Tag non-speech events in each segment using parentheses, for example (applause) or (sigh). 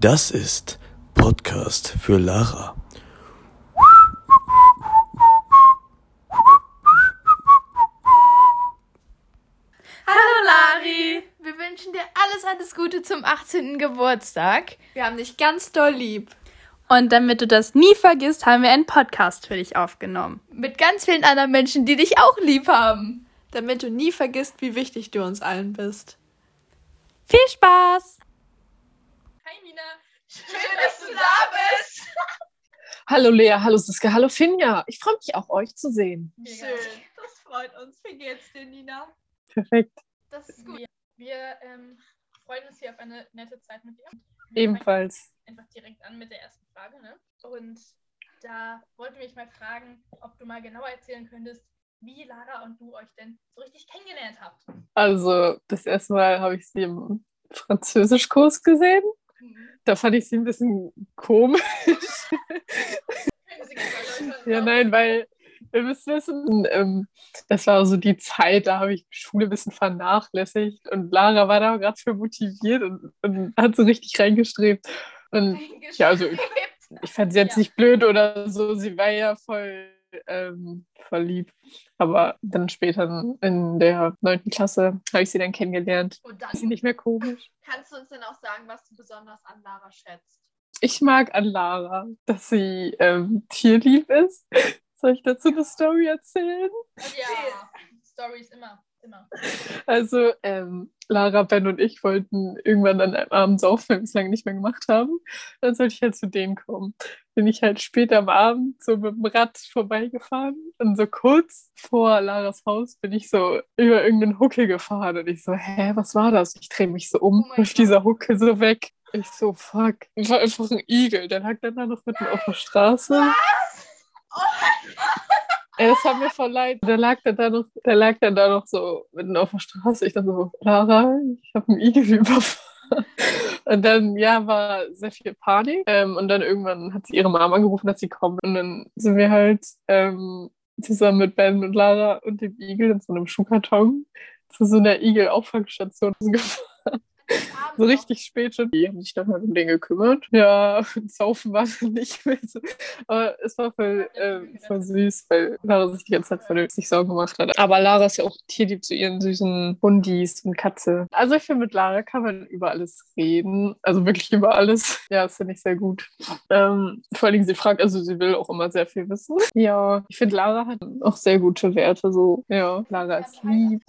Das ist Podcast für Lara. Hallo Lari! Wir wünschen dir alles, alles Gute zum 18. Geburtstag. Wir haben dich ganz doll lieb. Und damit du das nie vergisst, haben wir einen Podcast für dich aufgenommen. Mit ganz vielen anderen Menschen, die dich auch lieb haben. Damit du nie vergisst, wie wichtig du uns allen bist. Viel Spaß! Hi Nina, schön, dass du da bist. (laughs) Hallo Lea, hallo Siska, hallo Finja. Ich freue mich auch, euch zu sehen. Schön, das freut uns. Wie geht's dir, Nina? Perfekt. Das ist gut. Wir ähm, freuen uns hier auf eine nette Zeit mit dir. Ebenfalls. Einfach direkt an mit der ersten Frage. Ne? Und da wollten wir dich mal fragen, ob du mal genauer erzählen könntest, wie Lara und du euch denn so richtig kennengelernt habt. Also, das erste Mal habe ich sie im Französischkurs gesehen. Da fand ich sie ein bisschen komisch. Ja, nein, weil ihr müsst wissen, ähm, das war so die Zeit, da habe ich Schule ein bisschen vernachlässigt und Lara war da gerade für motiviert und, und hat so richtig reingestrebt. Und ja, also ich, (laughs) ich fand sie jetzt Ja. nicht blöd oder so, sie war ja voll ähm, verliebt. Aber dann später in der neunten Klasse habe ich sie dann kennengelernt. Und dann Ist sie nicht mehr komisch. Kannst du uns denn auch sagen, was du besonders an Lara schätzt? Ich mag an Lara, dass sie ähm, tierlieb ist. (laughs) Soll ich dazu eine Story erzählen? ja, Stories immer, immer. Also, ähm, Lara, Ben und ich wollten irgendwann an einem Abend saufen, weil wir es lange nicht mehr gemacht haben. Dann sollte ich halt zu denen kommen. Bin ich halt später am Abend so mit dem Rad vorbeigefahren und so kurz vor Laras Haus bin ich so über irgendeinen Huckel gefahren und ich so, hä, was war das? Ich drehe mich so um, Oh mein wirf dieser Huckel so weg. Ich so, fuck. War einfach ein Igel. Der lag dann da noch mitten auf der Straße. Ey, das hat mir voll leid. Der lag dann da noch, der lag dann da noch so mitten auf der Straße. Ich dachte so, Lara, ich habe einen Igel (laughs) überfahren. (laughs) Und dann, ja, war sehr viel Panik. Ähm, und dann irgendwann hat sie ihre Mama angerufen, dass sie kommt. Und dann sind wir halt ähm, zusammen mit Ben und Lara und dem Igel in so einem Schuhkarton zu so einer Igel-Auffangstation gefahren. (laughs) So richtig spät schon. Die haben sich halt um den gekümmert. Ja, (laughs) saufen war dann nicht mehr so. Aber es war voll, äh, voll süß, weil Lara sich die ganze Zeit voll sich Sorgen gemacht hat. Aber Lara ist ja auch tierlieb zu ihren süßen Hundis und Katze. Also ich finde, mit Lara kann man über alles reden. Also wirklich über alles. Ja, das finde ich sehr gut. Ähm, vor allen Dingen, sie fragt, also sie will auch immer sehr viel wissen. Ja, ich finde, Lara hat auch sehr gute Werte. So, ja, Lara ist lieb.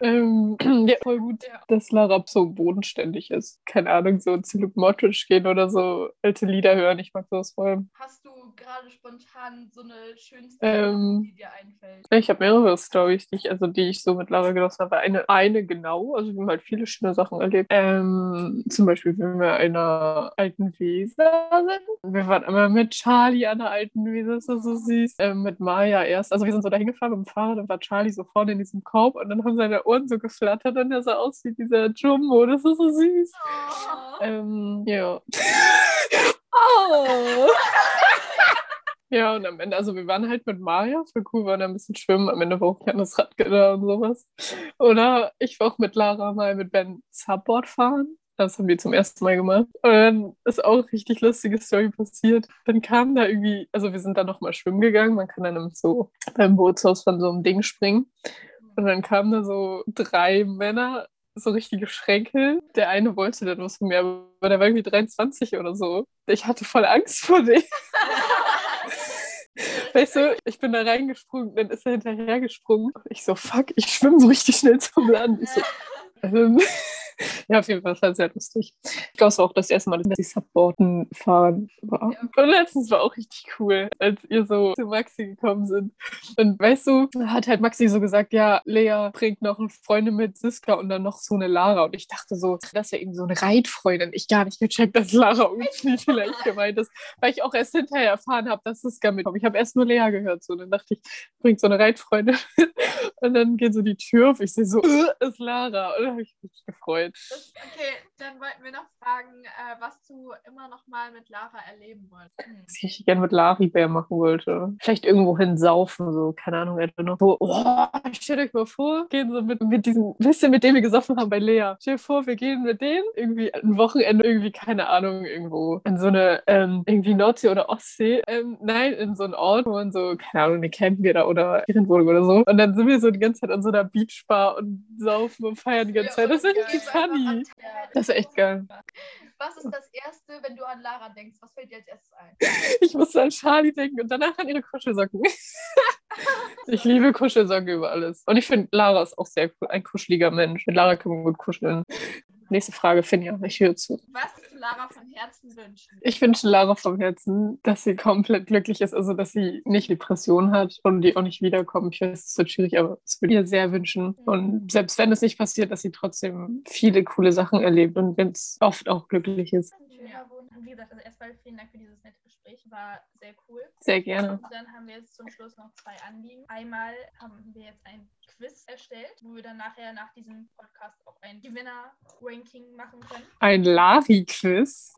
Ähm, (clears throat) ja, voll gut, dass Lara so bodenständig ist. Keine Ahnung, so zu Luke Mottridge gehen oder so alte Lieder hören. Ich mag sowas voll. Hast du gerade spontan so eine schönste, Ähm, die dir einfällt? Ich habe mehrere Stories, die ich, also die ich so mit Lara genossen habe. Eine, eine genau, also wir haben halt viele schöne Sachen erlebt. Ähm, zum Beispiel, wenn wir in einer alten Weser sind. Wir waren immer mit Charlie an der alten Weser, das war so süß. Ähm, mit Maya erst. Also wir sind so dahin gefahren mit dem Fahrrad, dann war Charlie so vorne in diesem Korb und dann haben seine Ohren so geflattert und er sah aus wie dieser Jumbo. Das ist so süß. Oh. Ähm, ja. oh. (laughs) Ja, und am Ende, also wir waren halt mit Maja, für cool waren da ein bisschen schwimmen, am Ende war auch ein das Rad da und sowas. Oder ich war auch mit Lara mal mit Ben Subboard fahren. Das haben wir zum ersten Mal gemacht. Und dann ist auch richtig lustige Story passiert. Dann kam da irgendwie, also wir sind da nochmal schwimmen gegangen. Man kann dann so beim Bootshaus von so einem Ding springen. Und dann kamen da so drei Männer, so richtige Schränke. Der eine wollte dann was von mir, aber der war irgendwie 23 oder so. Ich hatte voll Angst vor dem. (laughs) Weißt du, ich bin da reingesprungen, dann ist er hinterhergesprungen. Ich so, fuck, ich schwimme so richtig schnell zum Land. Ich so, ähm, ja, auf jeden Fall, das war sehr lustig. Ich glaube, es war auch das erste Mal, dass die Supporten fahren war. Und letztens war auch richtig cool, als ihr so zu Maxi gekommen sind. Und weißt du, hat halt Maxi so gesagt, ja, Lea bringt noch eine Freundin mit Siska und dann noch so eine Lara. Und ich dachte so, das wäre eben so eine Reitfreundin. Ich gar nicht gecheckt, dass Lara irgendwie vielleicht gemeint ist, weil ich auch erst hinterher erfahren habe, dass Siska mitkommt. Ich habe erst nur Lea gehört. So. Dann dachte ich, bringt so eine Reitfreundin. Und dann geht so die Tür auf. Ich sehe so, (laughs) ist Lara. Und dann habe ich mich gefreut. Das, okay, dann wollten wir noch fragen, äh, was du immer noch mal mit Lara erleben wolltest. Hm. Was ich gerne mit Laribär machen wollte. Vielleicht irgendwo hin saufen, so, keine Ahnung, etwa noch so, oh, stellt euch mal vor, gehen so mit, mit diesem, wisst ihr, mit dem wir gesoffen haben bei Lea. Stell dir vor, wir gehen mit denen irgendwie ein Wochenende irgendwie, keine Ahnung, irgendwo in so eine, ähm, irgendwie Nordsee oder Ostsee. Ähm, nein, in so einen Ort, wo man so, keine Ahnung, eine campen wir da oder Ferienwohnung oder so. Und dann sind wir so die ganze Zeit an so einer Beachbar und saufen und feiern die ganze Zeit. Das ist richtig funny. Das ist echt geil. Was ist das Erste, wenn du an Lara denkst? Was fällt dir als erstes ein? (laughs) Ich musste an Charlie denken und danach an ihre Kuschelsocken. (laughs) ich liebe Kuschelsocken über alles. Und ich finde, Lara ist auch sehr cool, ein kuscheliger Mensch. Mit Lara kann man gut kuscheln. Nächste Frage, Finja, ich höre zu. Was Lara von Herzen wünschen? Ich wünsche Lara vom Herzen, dass sie komplett glücklich ist, also dass sie nicht Depression hat und die auch nicht wiederkommt. Ich weiß, es wird schwierig, aber es würde ihr sehr wünschen. Und selbst wenn es nicht passiert, dass sie trotzdem viele coole Sachen erlebt und wenn es oft auch glücklich ist. Ja. Wie gesagt, also erstmal vielen Dank für dieses nette Gespräch. War sehr cool. Sehr gerne. Und dann haben wir jetzt zum Schluss noch zwei Anliegen. Einmal haben wir jetzt ein Quiz erstellt, wo wir dann nachher nach diesem Podcast auch ein Gewinner-Ranking machen können. Ein Lari-Quiz.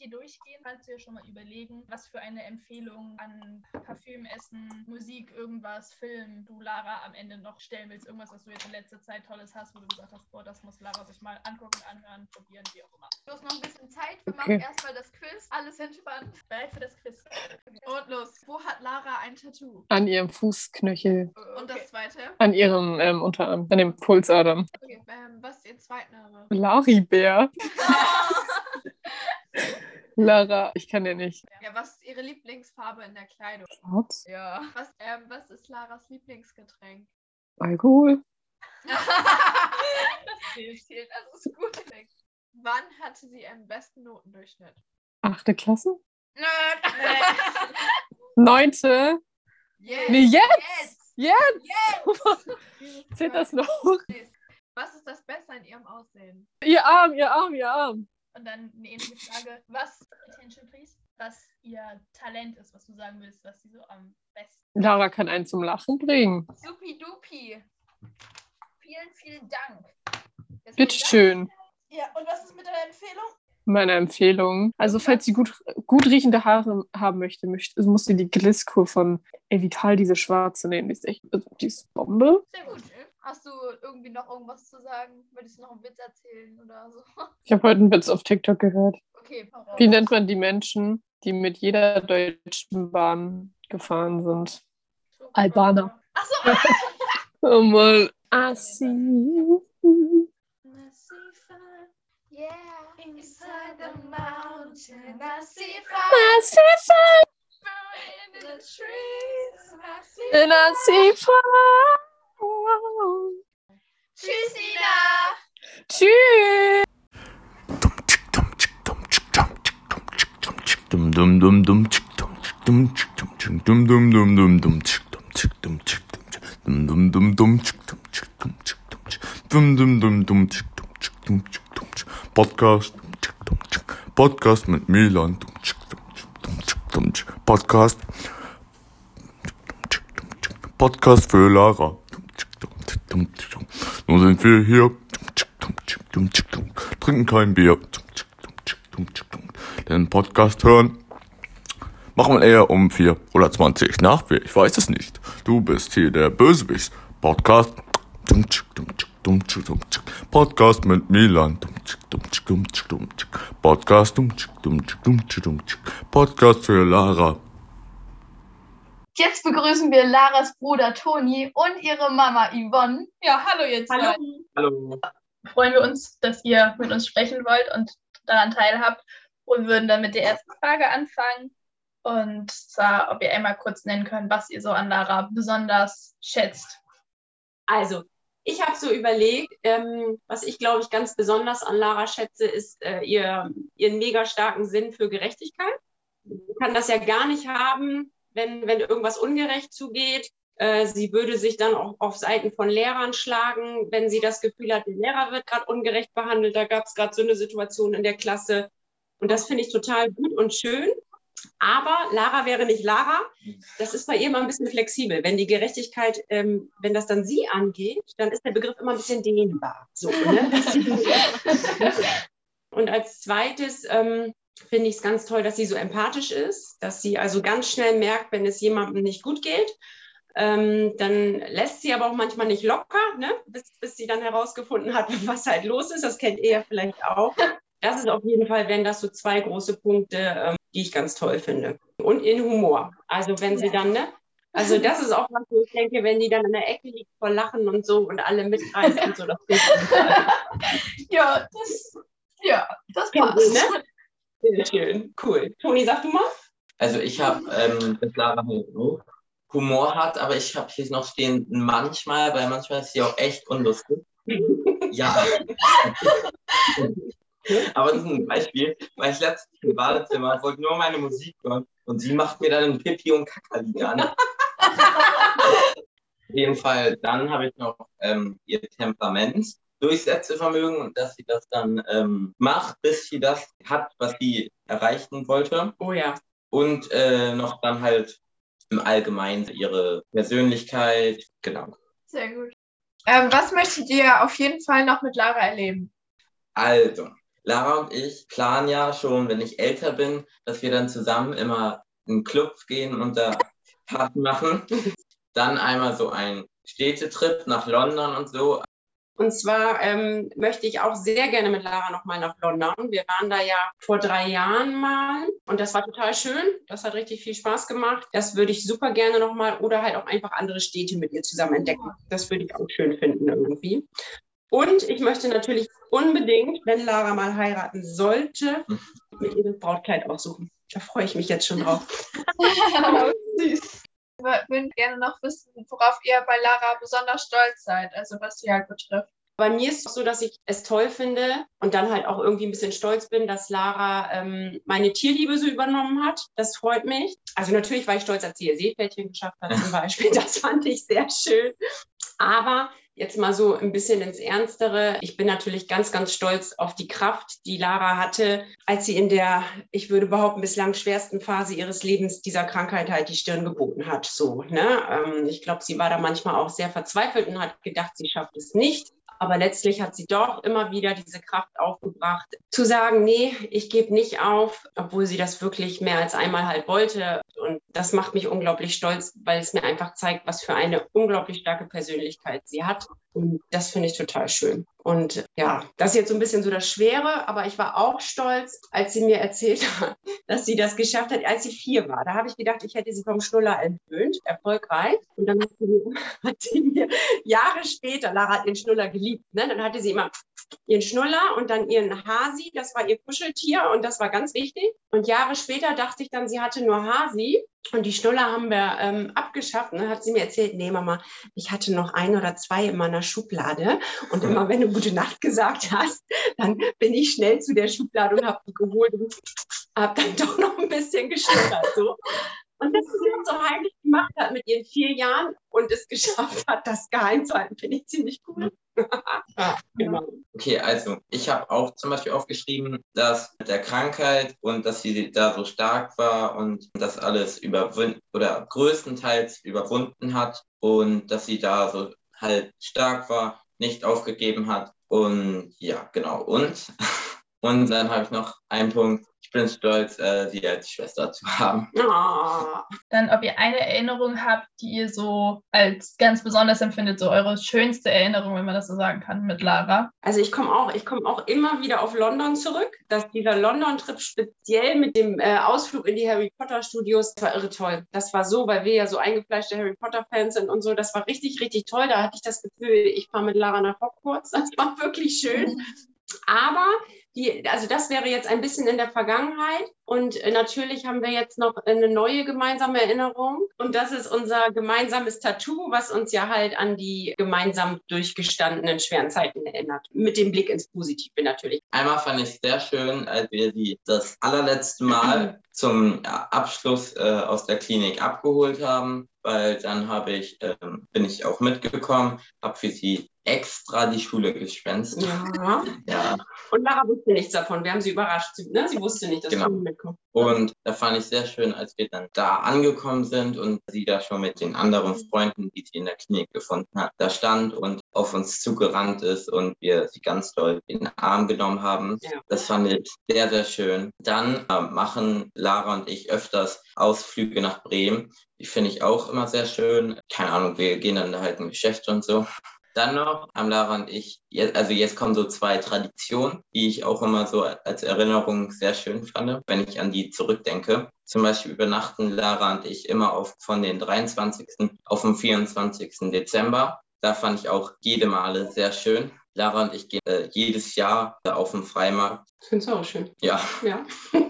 Mit dir durchgehen, kannst du dir schon mal überlegen, was für eine Empfehlung an Parfüm, Essen, Musik, irgendwas, Film du Lara am Ende noch stellen willst. Irgendwas, was du jetzt in letzter Zeit Tolles hast, wo du gesagt hast, boah, das muss Lara sich mal angucken, anhören, probieren, wie auch immer. Du hast noch ein bisschen Zeit. Wir Okay. machen erstmal das Quiz. Alles entspannt. Bereit für das Quiz? Und los. Wo hat Lara ein Tattoo? An ihrem Fußknöchel, Und das zweite? an ihrem ähm, Unterarm, an dem Pulsadern. Okay. Ähm, was ist ihr Zweitname? Laribär. (laughs) (laughs) Lara, ich kann ja nicht. Ja, was ist ihre Lieblingsfarbe in der Kleidung? Schwarz? Ja. Was, ähm, was ist Laras Lieblingsgetränk? Alkohol? (laughs) das zählt, das ist gut. Wann hatte sie ihren besten Notendurchschnitt? Achte Klasse? (laughs) Neunte? Yes. Nee, jetzt! Jetzt. Jetzt! (laughs) Zählt das noch? Was ist das Beste an ihrem Aussehen? Ihr Arm, ihr Arm, ihr Arm. Und dann eine ähnliche Frage, was, Attention please, was ihr Talent ist, was du sagen willst, was sie so am besten. Lara kann einen zum Lachen bringen. Supi-dupi. Vielen, vielen Dank. Bitteschön. Ja, und was ist mit deiner Empfehlung? Meine Empfehlung. Also, falls sie gut, gut riechende Haare haben möchte, möchte muss sie die Glisskur von Evital, diese schwarze, nehmen. Die ist echt, also, die ist Bombe. Sehr gut. Hast du irgendwie noch irgendwas zu sagen? Würdest du noch einen Witz erzählen oder so? (laughs) Ich habe heute einen Witz auf TikTok gehört. Okay, raus. Wie nennt man die Menschen, die mit jeder deutschen Bahn gefahren sind? Albaner. Achso, (laughs) Oh Mann. I see you. Yeah, inside the mountain, I see fire I see fire in the trees. I see and I see fire. Tschüss, Ina. Tschüss. Podcast Podcast mit Milan Podcast Podcast für Lara Nun sind wir hier trinken kein Bier dum chick dum chick dum chick dum den Podcast hören Machen wir eher um 4 oder 20 nach 4. Ich weiß es nicht. Du bist hier der Bösewicht. Podcast. Podcast mit Milan. Podcast. Podcast für Lara. Jetzt begrüßen wir Laras Bruder Toni und ihre Mama Yvonne. Ja, hallo ihr zwei. Hallo. Hallo. Freuen wir uns, dass ihr mit uns sprechen wollt und daran teilhabt und würden dann mit der ersten Frage anfangen. Und zwar, ob ihr einmal kurz nennen könnt, was ihr so an Lara besonders schätzt. Also, ich habe so überlegt, ähm, was ich glaube ich ganz besonders an Lara schätze, ist äh, ihr, ihren mega starken Sinn für Gerechtigkeit. Sie kann das ja gar nicht haben, wenn, wenn irgendwas ungerecht zugeht. Äh, sie würde sich dann auch auf Seiten von Lehrern schlagen, wenn sie das Gefühl hat, der Lehrer wird gerade ungerecht behandelt. Da gab es gerade so eine Situation in der Klasse. Und das finde ich total gut und schön. Aber Lara wäre nicht Lara. Das ist bei ihr immer ein bisschen flexibel. Wenn die Gerechtigkeit, ähm, wenn das dann sie angeht, dann ist der Begriff immer ein bisschen dehnbar. So, ne? (laughs) Und als zweites ähm, finde ich es ganz toll, dass sie so empathisch ist, dass sie also ganz schnell merkt, wenn es jemandem nicht gut geht. Ähm, dann lässt sie aber auch manchmal nicht locker, ne? bis, bis sie dann herausgefunden hat, (laughs) was halt los ist. Das kennt ihr ja vielleicht auch. Das ist auf jeden Fall, wenn das so zwei große Punkte, ähm, die ich ganz toll finde. Und in Humor. Also wenn sie dann, ne? Also das ist auch was, wo ich denke, wenn die dann in der Ecke liegt vor Lachen und so und alle mitreißen und so, das (laughs) Ja, das, ja, das passt. ne? Sehr schön, cool. Toni, sag du mal. Also ich habe, ähm, dass Lara so Humor hat, aber ich habe hier noch stehen manchmal, weil manchmal ist sie auch echt unlustig. (laughs) ja. aber das ist ein Beispiel, weil ich letztens im Badezimmer wollte nur meine Musik hören und sie macht mir dann ein Pipi und Kackerlied an. (laughs) Auf jeden Fall, dann habe ich noch ähm, ihr Temperament. Durchsetzungsvermögen und dass sie das dann ähm, macht, bis sie das hat, was sie erreichen wollte. Oh ja. Und äh, noch dann halt im Allgemeinen ihre Persönlichkeit, genau. Sehr gut. Ähm, was möchtet ihr auf jeden Fall noch mit Lara erleben? Also, Lara und ich planen ja schon, wenn ich älter bin, dass wir dann zusammen immer in den Club gehen und da Party machen. (laughs) Dann einmal so ein Städtetrip nach London und so. Und zwar ähm, möchte ich auch sehr gerne mit Lara nochmal nach London. Wir waren da ja vor drei Jahren mal und das war total schön. Das hat richtig viel Spaß gemacht. Das würde ich super gerne nochmal oder halt auch einfach andere Städte mit ihr zusammen entdecken. Das würde ich auch schön finden irgendwie. Und ich möchte natürlich unbedingt, wenn Lara mal heiraten sollte, mit ihr das Brautkleid aussuchen. Da freue ich mich jetzt schon drauf. (laughs) Süß. Wir würden gerne noch wissen, worauf ihr bei Lara besonders stolz seid, also was sie halt betrifft. Bei mir ist es so, dass ich es toll finde und dann halt auch irgendwie ein bisschen stolz bin, dass Lara ähm, meine Tierliebe so übernommen hat. Das freut mich. Also natürlich war ich stolz, als sie ihr Seepferdchen geschafft hat zum (laughs) Beispiel. Das fand ich sehr schön. Aber jetzt mal so ein bisschen ins Ernstere. Ich bin natürlich ganz, ganz stolz auf die Kraft, die Lara hatte, als sie in der, ich würde behaupten, bislang schwersten Phase ihres Lebens dieser Krankheit halt die Stirn geboten hat. So, ne? Ähm, ich glaube, sie war da manchmal auch sehr verzweifelt und hat gedacht, sie schafft es nicht. Aber letztlich hat sie doch immer wieder diese Kraft aufgebracht, zu sagen, nee, ich gebe nicht auf, obwohl sie das wirklich mehr als einmal halt wollte. Und das macht mich unglaublich stolz, weil es mir einfach zeigt, was für eine unglaublich starke Persönlichkeit sie hat. Und das finde ich total schön. Und ja, das ist jetzt so ein bisschen so das Schwere, aber ich war auch stolz, als sie mir erzählt hat, (laughs) dass sie das geschafft hat, als sie vier war. Da habe ich gedacht, ich hätte sie vom Schnuller entwöhnt, erfolgreich. Und dann hat sie, mir, (laughs) hat sie mir Jahre später, Lara hat den Schnuller geliebt, ne? dann hatte sie immer ihren Schnuller und dann ihren Hasi, das war ihr Kuscheltier und das war ganz wichtig. Und Jahre später dachte ich dann, sie hatte nur Hasi und die Schnuller haben wir ähm, abgeschafft. Und dann hat sie mir erzählt, nee Mama, ich hatte noch ein oder zwei in meiner Schublade und immer wenn du gute Nacht gesagt hast, dann bin ich schnell zu der Schublade und habe die geholt und habe dann (laughs) doch noch ein bisschen geschnullert. So. Und dass sie das so heimlich gemacht hat mit ihren vier Jahren und es geschafft hat, das geheim zu halten, finde ich ziemlich cool. (laughs) ja, genau. Okay, also ich habe auch zum Beispiel aufgeschrieben, dass mit der Krankheit und dass sie da so stark war und das alles überwunden oder größtenteils überwunden hat und dass sie da so halt stark war, nicht aufgegeben hat und ja, genau. Und, und dann habe ich noch einen Punkt. Ich bin stolz, äh, sie als Schwester zu haben. Ah. Dann, ob ihr eine Erinnerung habt, die ihr so als ganz besonders empfindet, so eure schönste Erinnerung, wenn man das so sagen kann, mit Lara. Also ich komme auch, ich komme auch immer wieder auf London zurück. Dass dieser London-Trip speziell mit dem äh, Ausflug in die Harry Potter Studios das war irre toll. Das war so, weil wir ja so eingefleischte Harry Potter Fans sind und so. Das war richtig, richtig toll. Da hatte ich das Gefühl, ich fahre mit Lara nach Hogwarts. Das war wirklich schön. Aber die, also das wäre jetzt ein bisschen in der Vergangenheit. Und äh, natürlich haben wir jetzt noch eine neue gemeinsame Erinnerung. Und das ist unser gemeinsames Tattoo, was uns ja halt an die gemeinsam durchgestandenen schweren Zeiten erinnert. Mit dem Blick ins Positive natürlich. Einmal fand ich sehr schön, als wir sie das allerletzte Mal zum Abschluss äh, aus der Klinik abgeholt haben, weil dann habe ich, ähm, bin ich auch mitgekommen, habe für sie extra die Schule geschwänzt. Ja. (laughs) Ja. Und Lara wusste nichts davon. Wir haben sie überrascht. Sie, ne? sie wusste nicht, dass Genau. du mitkommst. Und da fand ich sehr schön, als wir dann da angekommen sind und sie da schon mit den anderen Freunden, die sie in der Klinik gefunden hat, da stand und auf uns zugerannt ist und wir sie ganz doll in den Arm genommen haben. Ja. Das fand ich sehr, sehr schön. Dann äh, machen Lara und ich öfters Ausflüge nach Bremen. Die finde ich auch immer sehr schön. Keine Ahnung, wir gehen dann halt in Geschäfte und so. Dann noch haben Lara und ich, jetzt, also jetzt kommen so zwei Traditionen, die ich auch immer so als Erinnerung sehr schön fand, wenn ich an die zurückdenke. Zum Beispiel übernachten Lara und ich immer auf, von den 23. auf den 24. Dezember. Da fand ich auch jede Male sehr schön. Lara und ich gehen äh, jedes Jahr auf den Freimarkt. Findest du auch schön. Ja, Ja. (laughs)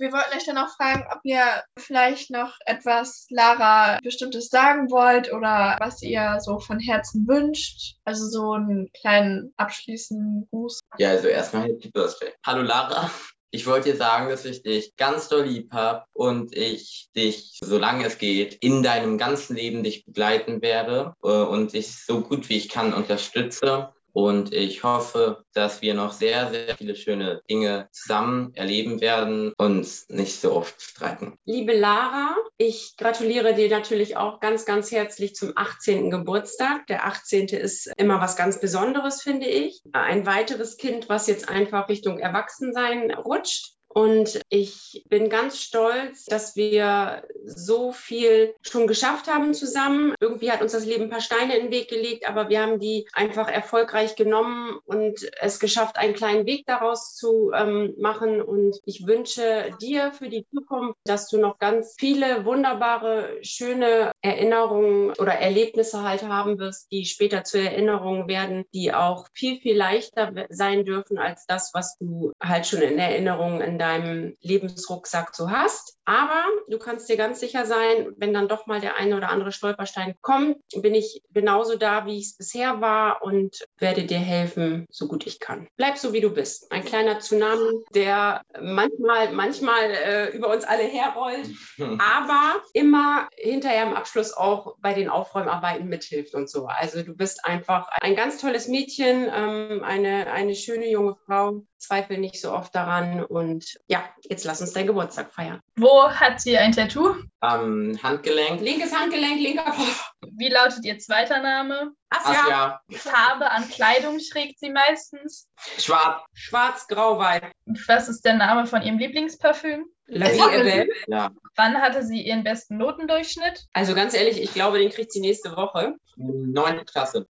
Wir wollten euch dann auch fragen, ob ihr vielleicht noch etwas Lara Bestimmtes sagen wollt oder was ihr so von Herzen wünscht. Also so einen kleinen abschließenden Gruß. Ja, also erstmal Happy Birthday. Hallo Lara. Ich wollte dir sagen, dass ich dich ganz doll lieb habe und ich dich, solange es geht, in deinem ganzen Leben dich begleiten werde äh, und dich so gut wie ich kann unterstütze. Und ich hoffe, dass wir noch sehr, sehr viele schöne Dinge zusammen erleben werden und nicht so oft streiten. Liebe Lara, ich gratuliere dir natürlich auch ganz, ganz herzlich zum 18. Geburtstag. Der 18. ist immer was ganz Besonderes, finde ich. Ein weiteres Kind, was jetzt einfach Richtung Erwachsensein rutscht. Und ich bin ganz stolz, dass wir so viel schon geschafft haben zusammen. Irgendwie hat uns das Leben ein paar Steine in den Weg gelegt, aber wir haben die einfach erfolgreich genommen und es geschafft, einen kleinen Weg daraus zu ähm, machen. Und ich wünsche dir für die Zukunft, dass du noch ganz viele wunderbare, schöne Erinnerungen oder Erlebnisse halt haben wirst, die später zur Erinnerung werden, die auch viel, viel leichter sein dürfen als das, was du halt schon in Erinnerung in deinem Lebensrucksack so hast. Aber du kannst dir ganz sicher sein, wenn dann doch mal der eine oder andere Stolperstein kommt, bin ich genauso da, wie ich es bisher war und werde dir helfen, so gut ich kann. Bleib so, wie du bist. Ein kleiner Tsunami, der manchmal, manchmal äh, über uns alle herrollt, (laughs) aber immer hinterher im Abschluss auch bei den Aufräumarbeiten mithilft und so. Also du bist einfach ein ganz tolles Mädchen, ähm, eine, eine schöne junge Frau. Zweifel nicht so oft daran und ja, jetzt lass uns deinen Geburtstag feiern. Wo hat sie ein Tattoo? Am Handgelenk. Linkes Handgelenk, linker Kopf. Wie lautet ihr zweiter Name? Asja, Ach ja, Farbe an Kleidung trägt sie meistens. schwarz. schwarz, grau, weiß. Was ist der Name von ihrem Lieblingsparfüm? La vie belle. Ja, Wann hatte sie ihren besten Notendurchschnitt? Also ganz ehrlich, ich glaube, den kriegt sie nächste Woche. neunte Klasse.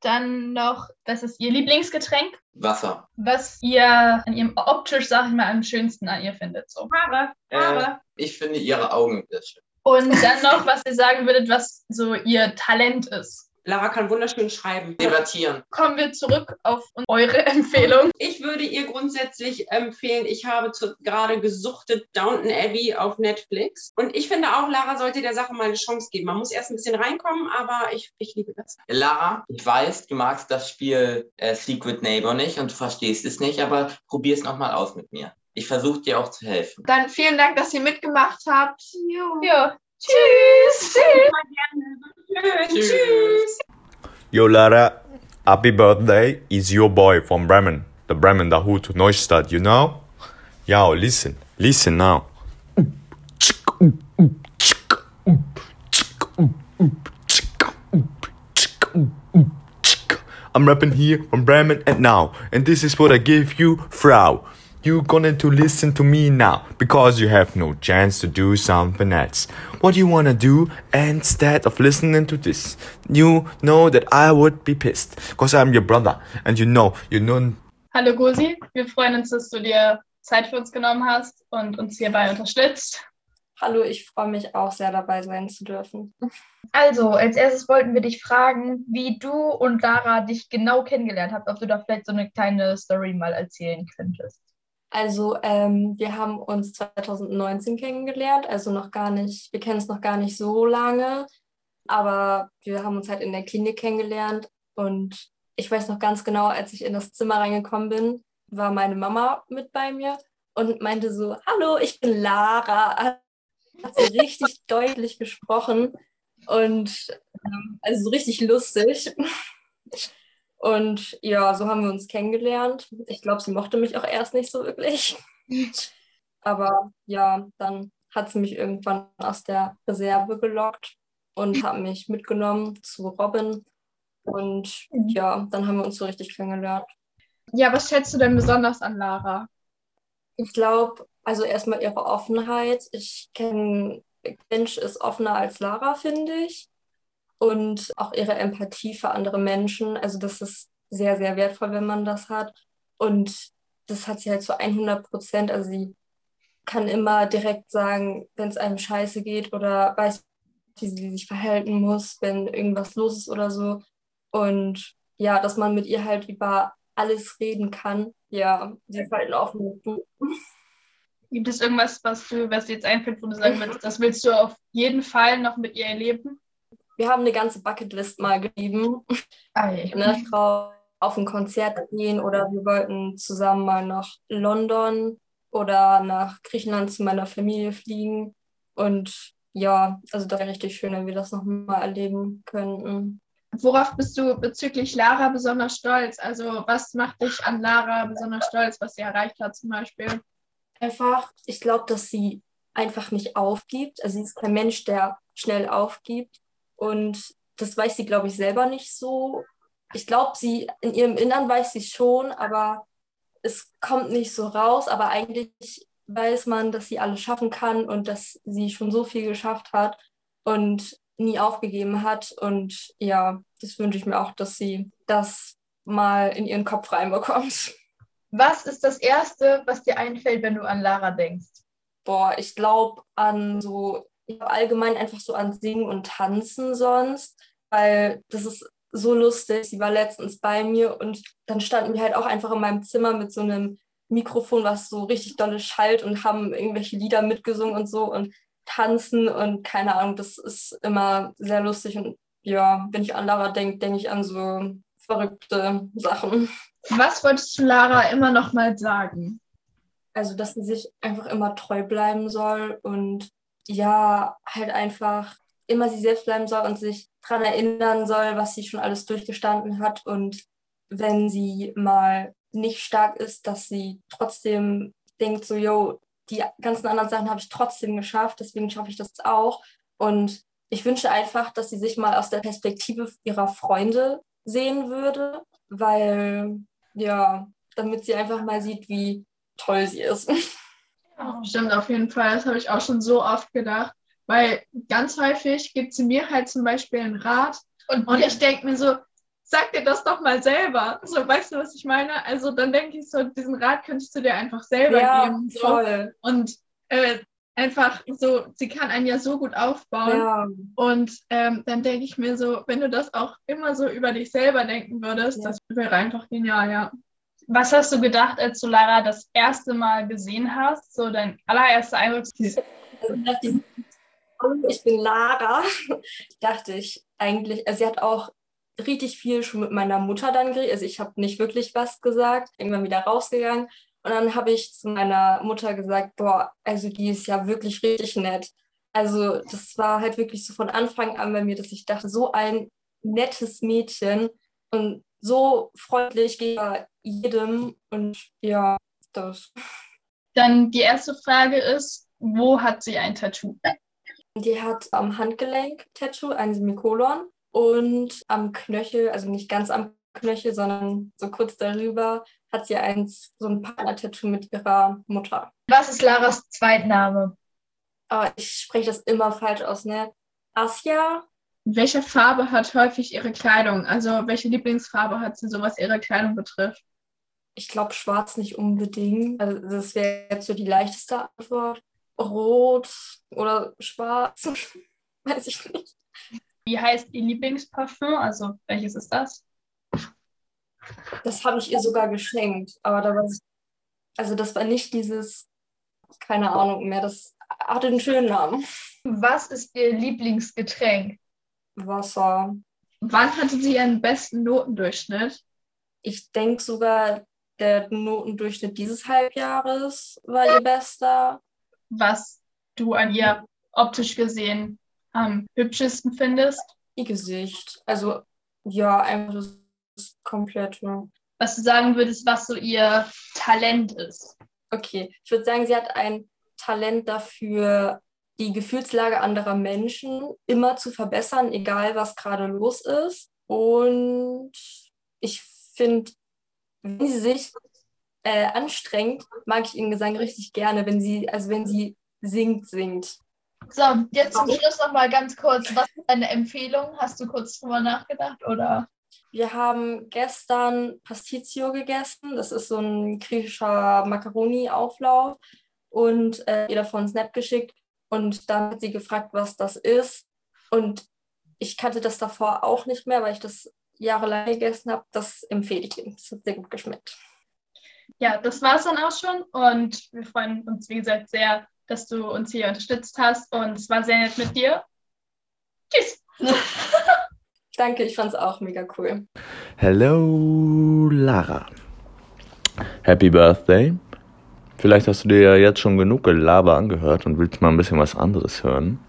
Dann noch, was ist ihr Lieblingsgetränk? Wasser. Was ihr an ihrem optisch, sag ich mal, am schönsten an ihr findet. So. Haare, Haare. Ich finde ihre Augen sehr schön. Und dann noch, was ihr sagen würdet, was so ihr Talent ist. Lara kann wunderschön schreiben. Debattieren. Kommen wir zurück auf eure (laughs) Empfehlung. Ich würde ihr grundsätzlich empfehlen, ich habe zu, gerade gesuchtet Downton Abbey auf Netflix. Und ich finde auch, Lara sollte der Sache mal eine Chance geben. Man muss erst ein bisschen reinkommen, aber ich, ich liebe das. Lara, ich weiß, du magst das Spiel äh, Secret Neighbor nicht und du verstehst es nicht, aber probier es nochmal aus mit mir. Ich versuche dir auch zu helfen. Dann vielen Dank, dass ihr mitgemacht habt. Ja. Tschüss. Schön, Cheers! tschüss. Yo Lara, happy birthday is your boy from Bremen. The Bremen Dahut Neustadt, you know? Yo, listen, listen now. I'm rapping here from Bremen and now, and this is what I give you, Frau. You gonna to listen to me now, because you have no chance to do something else. What you wanna do instead of listening to this? You know that I would be pissed, cause I'm your brother, and you know, you know Hallo Gosi, wir freuen uns, dass du dir Zeit für uns genommen hast und uns hierbei unterstützt. Hallo, ich freue mich auch sehr dabei sein zu dürfen. Also, als erstes wollten wir dich fragen, wie du und Lara dich genau kennengelernt habt, ob du da vielleicht so eine kleine Story mal erzählen könntest. Also, ähm, wir haben uns 2019 kennengelernt, also noch gar nicht, wir kennen es noch gar nicht so lange, aber wir haben uns halt in der Klinik kennengelernt und ich weiß noch ganz genau, als ich in das Zimmer reingekommen bin, war meine Mama mit bei mir und meinte so, hallo, ich bin Lara. (laughs) Hat sie richtig (laughs) deutlich gesprochen und ähm, also so richtig lustig. (laughs) Und ja, so haben wir uns kennengelernt. Ich glaube, sie mochte mich auch erst nicht so wirklich. (laughs) Aber ja, dann hat sie mich irgendwann aus der Reserve gelockt und hat mich mitgenommen zu Robin. Und ja, dann haben wir uns so richtig kennengelernt. Ja, was schätzt du denn besonders an Lara? Ich glaube, also erstmal ihre Offenheit. Ich kenne, Mensch ist offener als Lara, finde ich. Und auch ihre Empathie für andere Menschen. Also das ist sehr, sehr wertvoll, wenn man das hat. Und das hat sie halt zu 100 Prozent. Also sie kann immer direkt sagen, wenn es einem scheiße geht oder weiß, wie sie sich verhalten muss, wenn irgendwas los ist oder so. Und ja, dass man mit ihr halt über alles reden kann. Ja, sie ist halt ein offenes Buch. Gibt es irgendwas, was du, was dir jetzt einfällt, wo du sagen willst, das willst du auf jeden Fall noch mit ihr erleben? Wir haben eine ganze Bucketlist mal geschrieben. Ne, drauf auf ein Konzert gehen oder wir wollten zusammen mal nach London oder nach Griechenland zu meiner Familie fliegen. Und ja, also das wäre richtig schön, wenn wir das nochmal erleben könnten. Worauf bist du bezüglich Lara besonders stolz? Also was macht dich an Lara besonders stolz, was sie erreicht hat zum Beispiel? Einfach, ich glaube, dass sie einfach nicht aufgibt. Also sie ist kein Mensch, der schnell aufgibt. Und das weiß sie, glaube ich, selber nicht so. Ich glaube, sie in ihrem Innern weiß sie schon, aber es kommt nicht so raus. Aber eigentlich weiß man, dass sie alles schaffen kann und dass sie schon so viel geschafft hat. Und nie aufgegeben hat. Und ja, das wünsche ich mir auch, dass sie das mal in ihren Kopf reinbekommt. Was ist das Erste, was dir einfällt, wenn du an Lara denkst? Boah, ich glaube an so, ich allgemein einfach so an Singen und Tanzen sonst, weil das ist so lustig. Sie war letztens bei mir und dann standen wir halt auch einfach in meinem Zimmer mit so einem Mikrofon, was so richtig dolle schallt und haben irgendwelche Lieder mitgesungen und so. Und tanzen und keine Ahnung, das ist immer sehr lustig und ja, wenn ich an Lara denke, denke ich an so verrückte Sachen. Was wolltest du Lara immer noch mal sagen? Also, dass sie sich einfach immer treu bleiben soll und ja, halt einfach immer sie selbst bleiben soll und sich daran erinnern soll, was sie schon alles durchgestanden hat und wenn sie mal nicht stark ist, dass sie trotzdem denkt so, yo, die ganzen anderen Sachen habe ich trotzdem geschafft, deswegen schaffe ich das auch. Und ich wünsche einfach, dass sie sich mal aus der Perspektive ihrer Freunde sehen würde, weil, ja, damit sie einfach mal sieht, wie toll sie ist. (laughs) Stimmt, auf jeden Fall. Das habe ich auch schon so oft gedacht, weil ganz häufig gibt sie mir halt zum Beispiel einen Rat und, und ich denke mir so, sag dir das doch mal selber. So, weißt du, was ich meine? Also dann denke ich so, diesen Rat könntest du dir einfach selber ja, geben. So. Voll. Und äh, einfach so, sie kann einen ja so gut aufbauen. Ja. Und ähm, dann denke ich mir so, wenn du das auch immer so über dich selber denken würdest, Ja. das wäre einfach genial, ja. Was hast du gedacht, als du Lara das erste Mal gesehen hast? So dein allererster Eindruck? Ich bin Lara, dachte ich eigentlich, also sie hat auch richtig viel schon mit meiner Mutter dann geredet. Also ich habe nicht wirklich was gesagt, irgendwann wieder rausgegangen. Und dann habe ich zu meiner Mutter gesagt, boah, also die ist ja wirklich richtig nett. Also das war halt wirklich so von Anfang an bei mir, dass ich dachte, so ein nettes Mädchen und so freundlich gegenüber jedem. Und ja, das. Dann die erste Frage ist, wo hat sie ein Tattoo? Die hat am Handgelenk Tattoo, ein Semikolon und am Knöchel, also nicht ganz am Knöchel, sondern so kurz darüber, hat sie eins, so ein Partner-Tattoo mit ihrer Mutter. Was ist Laras Zweitname? Aber ich spreche das immer falsch aus, ne? Asja, Welche Farbe hat häufig ihre Kleidung? Also welche Lieblingsfarbe hat sie so, was ihre Kleidung betrifft? ich glaube schwarz nicht unbedingt. Also das wäre jetzt so die leichteste Antwort. Rot oder schwarz, (laughs) weiß ich nicht. Wie heißt ihr Lieblingsparfüm? Also welches ist das? Das habe ich ihr sogar geschenkt, aber da war es, also das war nicht dieses, keine Ahnung mehr, das hatte einen schönen Namen. Was ist ihr Lieblingsgetränk? Wasser. Wann hatte sie ihren besten Notendurchschnitt? Ich denke sogar, der Notendurchschnitt dieses Halbjahres war ihr bester. Was du an ihr optisch gesehen am hübschesten findest? Ihr Gesicht. Also ja, einfach das komplett. Ja. Was du sagen würdest, was so ihr Talent ist. Okay, ich würde sagen, sie hat ein Talent dafür, die Gefühlslage anderer Menschen immer zu verbessern, egal was gerade los ist. Und ich finde, wenn sie sich äh, anstrengt, mag ich ihren Gesang richtig gerne, wenn sie, also wenn sie singt, singt. So, jetzt zum Schluss noch mal ganz kurz. Was ist deine Empfehlung? Hast du kurz drüber nachgedacht oder? Wir haben gestern Pastizio gegessen. Das ist so ein griechischer Macaroni-Auflauf. Und äh, ihr davon Snap geschickt. Und dann hat sie gefragt, was das ist. Und ich kannte das davor auch nicht mehr, weil ich das jahrelang gegessen habe. Das empfehle ich Ihnen. Das hat sehr gut geschmeckt. Ja, das war es dann auch schon. Und wir freuen uns, wie gesagt, sehr, dass du uns hier unterstützt hast. Und es war sehr nett mit dir. Tschüss. (laughs) Danke, ich fand es auch mega cool. Hello, Lara. Happy Birthday. Vielleicht hast du dir ja jetzt schon genug Gelaber angehört und willst mal ein bisschen was anderes hören.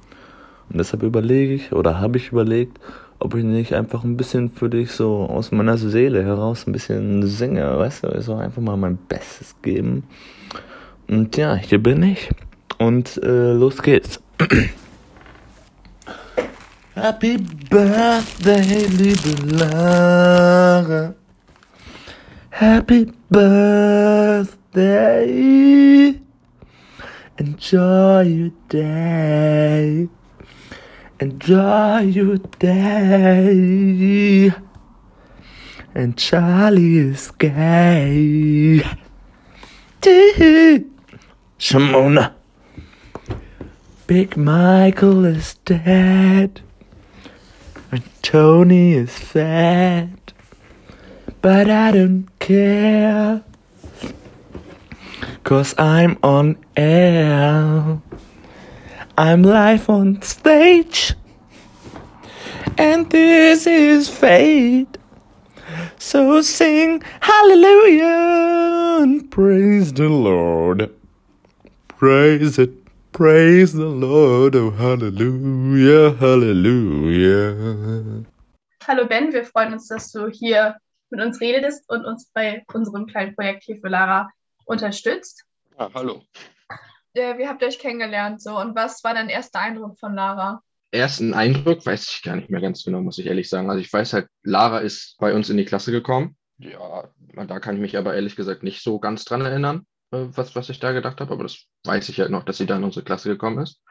Und deshalb überlege ich oder habe ich überlegt, ob ich nicht einfach ein bisschen für dich so aus meiner Seele heraus ein bisschen singe, weißt du, so einfach mal mein Bestes geben. Und ja, hier bin ich und äh, los geht's. (clears throat) Happy Birthday, liebe Lara. Happy Birthday. Enjoy your day. Enjoy your day. And Charlie is gay. (laughs) Shimona. Big Michael is dead. And Tony is fat. But I don't care. Cause I'm on air. I'm live on stage. And this is fate. So sing hallelujah and praise the Lord. Praise it, praise the Lord. Oh, hallelujah, hallelujah. Hallo Ben, wir freuen uns, dass du hier mit uns redest und uns bei unserem kleinen Projekt hier für Lara unterstützt. Ja, hallo. Äh, wie habt ihr euch kennengelernt so und was war dein erster Eindruck von Lara? Ersten Eindruck weiß ich gar nicht mehr ganz genau, muss ich ehrlich sagen. Also ich weiß halt, Lara ist bei uns in die Klasse gekommen. Ja, da kann ich mich aber ehrlich gesagt nicht so ganz dran erinnern, äh, was, was ich da gedacht habe, aber das weiß ich halt noch, dass sie da in unsere Klasse gekommen ist.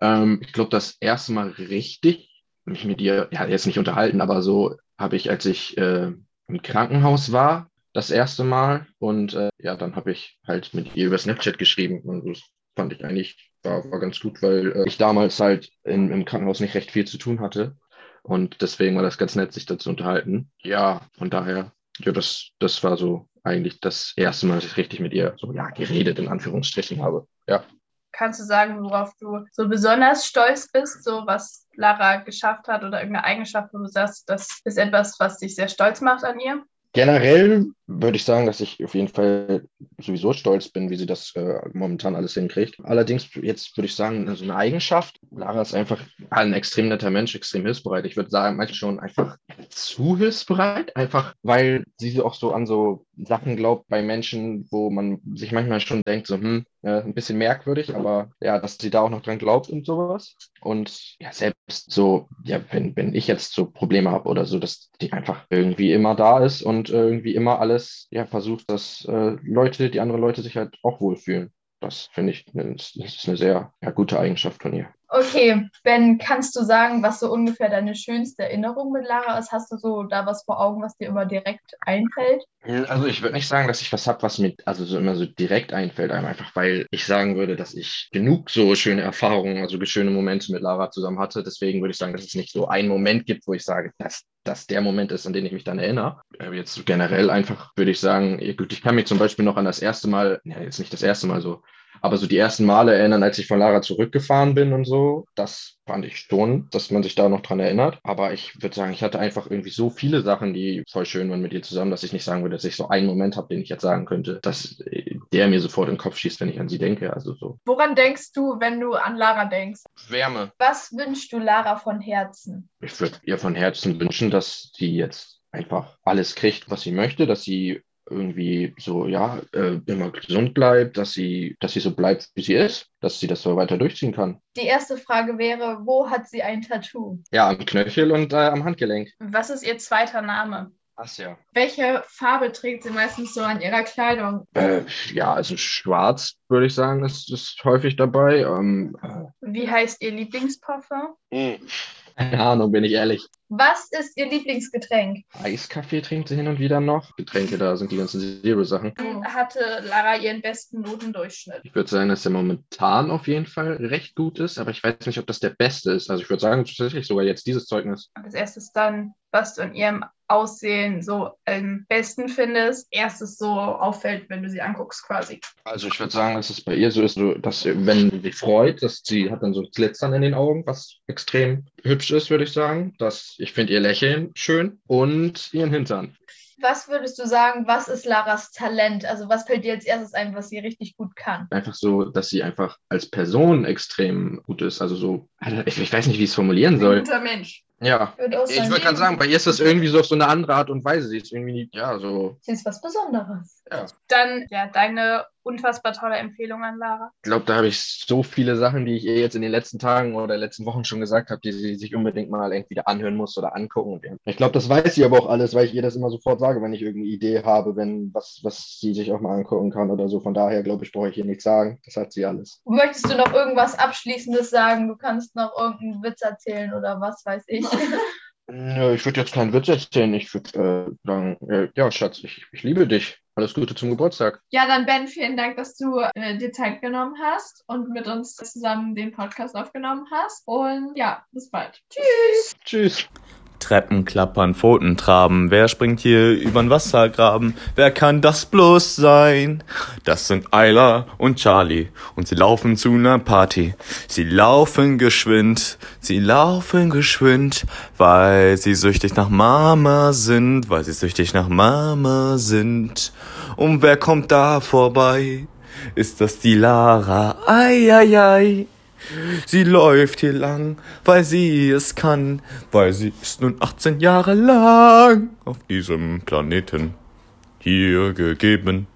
Ähm, ich glaube, das erste Mal richtig mich mit ihr, ja, jetzt nicht unterhalten, aber so habe ich, als ich äh, im Krankenhaus war, das erste Mal und äh, ja, dann habe ich halt mit ihr über Snapchat geschrieben und das fand ich eigentlich, war, war ganz gut, weil äh, ich damals halt in, im Krankenhaus nicht recht viel zu tun hatte und deswegen war das ganz nett, sich dazu unterhalten. Ja, von daher, ja, das, das war so eigentlich das erste Mal, dass ich richtig mit ihr so, ja, geredet in Anführungsstrichen habe. Ja. Kannst du sagen, worauf du so besonders stolz bist, so was Lara geschafft hat oder irgendeine Eigenschaft, wo du sagst, das ist etwas, was dich sehr stolz macht an ihr? Generell würde ich sagen, dass ich auf jeden Fall sowieso stolz bin, wie sie das äh, momentan alles hinkriegt. Allerdings, jetzt würde ich sagen, so eine Eigenschaft. Lara ist einfach ein extrem netter Mensch, extrem hilfsbereit. Ich würde sagen, manchmal schon einfach zu hilfsbereit, einfach weil sie auch so an so Sachen glaubt bei Menschen, wo man sich manchmal schon denkt, so, hm, äh, ein bisschen merkwürdig, aber ja, dass sie da auch noch dran glaubt und sowas. Und ja, selbst so, ja, wenn, wenn ich jetzt so Probleme habe oder so, dass die einfach irgendwie immer da ist und irgendwie immer alles, ja, versucht, dass äh, Leute, die andere Leute sich halt auch wohlfühlen. Das finde ich, das ist eine sehr ja, gute Eigenschaft von ihr. Okay, Ben, kannst du sagen, was so ungefähr deine schönste Erinnerung mit Lara ist? Hast du so da was vor Augen, was dir immer direkt einfällt? Also ich würde nicht sagen, dass ich was habe, was mir also so immer so direkt einfällt, einfach weil ich sagen würde, dass ich genug so schöne Erfahrungen, also schöne Momente mit Lara zusammen hatte. Deswegen würde ich sagen, dass es nicht so einen Moment gibt, wo ich sage, dass das der Moment ist, an den ich mich dann erinnere. Jetzt generell einfach würde ich sagen, ich kann mich zum Beispiel noch an das erste Mal, ja jetzt nicht das erste Mal so, aber so die ersten Male erinnern, als ich von Lara zurückgefahren bin und so, das fand ich schon, dass man sich da noch dran erinnert. Aber ich würde sagen, ich hatte einfach irgendwie so viele Sachen, die voll schön waren mit ihr zusammen, dass ich nicht sagen würde, dass ich so einen Moment habe, den ich jetzt sagen könnte, dass der mir sofort in den Kopf schießt, wenn ich an sie denke. Also so. Woran denkst du, wenn du an Lara denkst? Wärme. Was wünschst du Lara von Herzen? Ich würde ihr von Herzen wünschen, dass sie jetzt einfach alles kriegt, was sie möchte, dass sie irgendwie so, ja, äh, immer gesund bleibt, dass sie, dass sie so bleibt, wie sie ist, dass sie das so weiter durchziehen kann. Die erste Frage wäre, wo hat sie ein Tattoo? Ja, am Knöchel und äh, am Handgelenk. Was ist ihr zweiter Name? Ach ja. Welche Farbe trägt sie meistens so an ihrer Kleidung? Äh, ja, also schwarz würde ich sagen, ist, ist häufig dabei. Ähm, Wie heißt ihr Lieblingsparfum? äh, keine Ahnung, bin ich ehrlich. Was ist ihr Lieblingsgetränk? Eiskaffee trinkt sie hin und wieder noch. Getränke, da sind die ganzen Zero-Sachen. Hatte Lara ihren besten Notendurchschnitt? Ich würde sagen, dass der momentan auf jeden Fall recht gut ist, aber ich weiß nicht, ob das der beste ist. Also ich würde sagen, tatsächlich sogar jetzt dieses Zeugnis. Als erstes dann, was du in ihrem Aussehen so am besten findest, erstes so auffällt, wenn du sie anguckst quasi. Also ich würde sagen, dass es bei ihr so ist, dass wenn sie sich freut, dass sie hat dann so Glitzern in den Augen, was extrem hübsch ist, würde ich sagen. Dass ich finde ihr Lächeln schön und ihren Hintern. Was würdest du sagen, was ist Laras Talent? Also was fällt dir als erstes ein, was sie richtig gut kann? Einfach so, dass sie einfach als Person extrem gut ist. Also so, ich, ich weiß nicht, wie ich es formulieren soll. guter Mensch. Ja. Ich sagen, würde gerade sagen, bei ihr ist das irgendwie so auf so eine andere Art und Weise. Sie ist irgendwie, ja, so. Sie ist was Besonderes. Dann, ja, deine unfassbar tolle Empfehlung an Lara. Ich glaube, da habe ich so viele Sachen, die ich ihr jetzt in den letzten Tagen oder letzten Wochen schon gesagt habe, die sie sich unbedingt mal irgendwie anhören muss oder angucken. Ich glaube, das weiß sie aber auch alles, weil ich ihr das immer sofort sage, wenn ich irgendeine Idee habe, wenn was, was sie sich auch mal angucken kann oder so. Von daher, glaube ich, brauche ich ihr nichts sagen. Das hat sie alles. Möchtest du noch irgendwas Abschließendes sagen? Du kannst noch irgendeinen Witz erzählen oder was weiß ich. (laughs) Ich würde jetzt keinen Witz erzählen. Ich würde äh, sagen, äh, ja, Schatz, ich, ich liebe dich. Alles Gute zum Geburtstag. Ja, dann Ben, vielen Dank, dass du äh, dir Zeit genommen hast und mit uns zusammen den Podcast aufgenommen hast. Und ja, bis bald. Tschüss. Tschüss. Treppen klappern, Pfoten traben. Wer springt hier übern Wassergraben? Wer kann das bloß sein? Das sind Ayla und Charlie und sie laufen zu ner Party. Sie laufen geschwind, sie laufen geschwind, weil sie süchtig nach Mama sind, weil sie süchtig nach Mama sind. Und wer kommt da vorbei? Ist das die Lara? Ei, ei, ei. Sie läuft hier lang, weil sie es kann, weil sie ist nun 18 Jahre lang auf diesem Planeten hier gegeben.